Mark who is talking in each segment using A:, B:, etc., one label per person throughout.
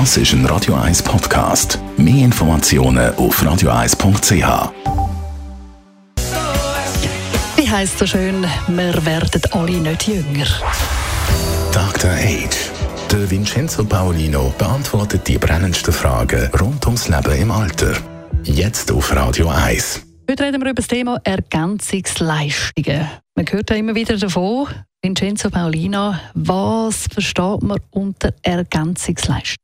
A: Das ist ein Radio 1 Podcast. Mehr Informationen auf radio1.ch.
B: Wie heisst so schön, wir werden alle nicht jünger.
A: Dr. Age. Der Vincenzo Paolino beantwortet die brennendsten Fragen rund ums Leben im Alter. Jetzt auf Radio 1.
B: Heute reden wir über das Thema Ergänzungsleistungen. Man hört ja immer wieder davon, Vincenzo Paolino, was versteht man unter Ergänzungsleistungen?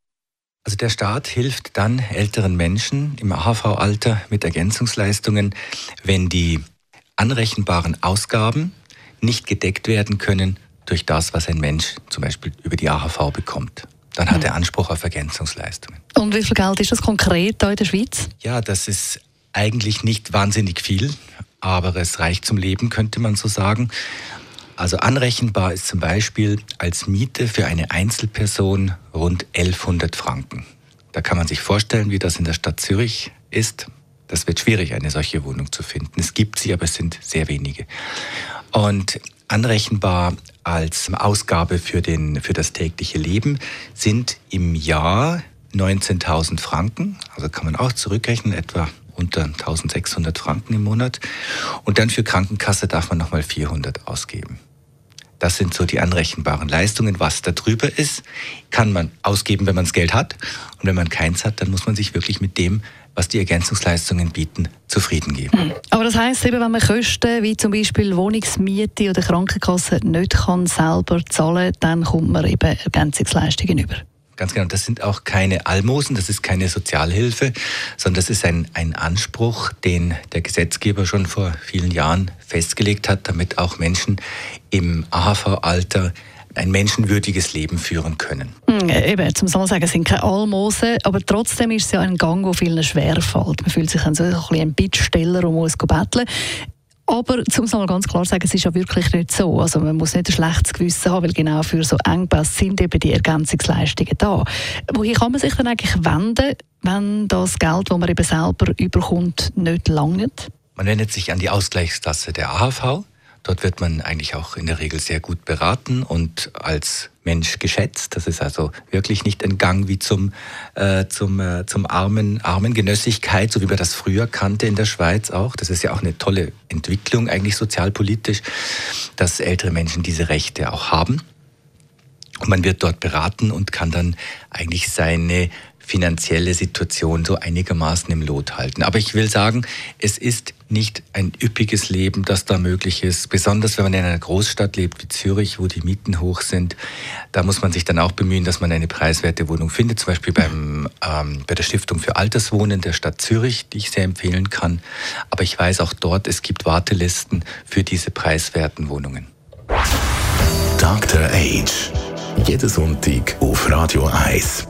C: Also der Staat hilft dann älteren Menschen im AHV-Alter mit Ergänzungsleistungen, wenn die anrechenbaren Ausgaben nicht gedeckt werden können durch das, was ein Mensch zum Beispiel über die AHV bekommt. Dann hat er Anspruch auf Ergänzungsleistungen.
B: Und wie viel Geld ist das konkret hier in der Schweiz?
C: Ja, das ist eigentlich nicht wahnsinnig viel, aber es reicht zum Leben, könnte man so sagen. Also anrechenbar ist zum Beispiel als Miete für eine Einzelperson rund 1100 Franken. Da kann man sich vorstellen, wie das in der Stadt Zürich ist. Das wird schwierig, eine solche Wohnung zu finden. Es gibt sie, aber es sind sehr wenige. Und anrechenbar als Ausgabe für, den, für das tägliche Leben sind im Jahr 19.000 Franken. Also kann man auch zurückrechnen, etwa unter 1.600 Franken im Monat. Und dann für Krankenkasse darf man nochmal 400 ausgeben. Das sind so die anrechenbaren Leistungen. Was da drüber ist, kann man ausgeben, wenn man das Geld hat. Und wenn man keins hat, dann muss man sich wirklich mit dem, was die Ergänzungsleistungen bieten, zufrieden geben. Hm.
B: Aber das heißt eben, wenn man Kosten wie zum Beispiel Wohnungsmiete oder Krankenkasse nicht kann selber zahlen, dann kommt man eben Ergänzungsleistungen über.
C: Ganz genau. Das sind auch keine Almosen, das ist keine Sozialhilfe, sondern das ist ein, ein Anspruch, den der Gesetzgeber schon vor vielen Jahren festgelegt hat, damit auch Menschen im AHV-Alter ein menschenwürdiges Leben führen können.
B: Hm, eben, zum sagen, es sind keine Almosen, aber trotzdem ist es ja ein Gang, der vielen schwerfällt. Man fühlt sich dann so ein bisschen ein Bittsteller und muss betteln. Aber zum mal ganz klar sagen, es ist ja wirklich nicht so. Also man muss nicht ein schlechtes Gewissen haben, weil genau für so Engpässe sind eben die Ergänzungsleistungen da. Wohin kann man sich dann eigentlich wenden, wenn das Geld, das man eben selber überkommt, nicht langt?
C: Man wendet sich an die Ausgleichskasse der AHV. Dort wird man eigentlich auch in der Regel sehr gut beraten und als Mensch geschätzt. Das ist also wirklich nicht ein Gang wie zum, äh, zum, äh, zum armen, armen Genössigkeit, so wie man das früher kannte in der Schweiz auch. Das ist ja auch eine tolle Entwicklung, eigentlich sozialpolitisch, dass ältere Menschen diese Rechte auch haben. Und man wird dort beraten und kann dann eigentlich seine finanzielle Situation so einigermaßen im Lot halten. Aber ich will sagen, es ist nicht ein üppiges Leben, das da möglich ist. Besonders wenn man in einer Großstadt lebt wie Zürich, wo die Mieten hoch sind. Da muss man sich dann auch bemühen, dass man eine preiswerte Wohnung findet. Zum Beispiel beim, ähm, bei der Stiftung für Alterswohnen der Stadt Zürich, die ich sehr empfehlen kann. Aber ich weiß auch dort, es gibt Wartelisten für diese preiswerten Wohnungen.
A: Dr. Age. Jeden Sonntag auf Radio 1.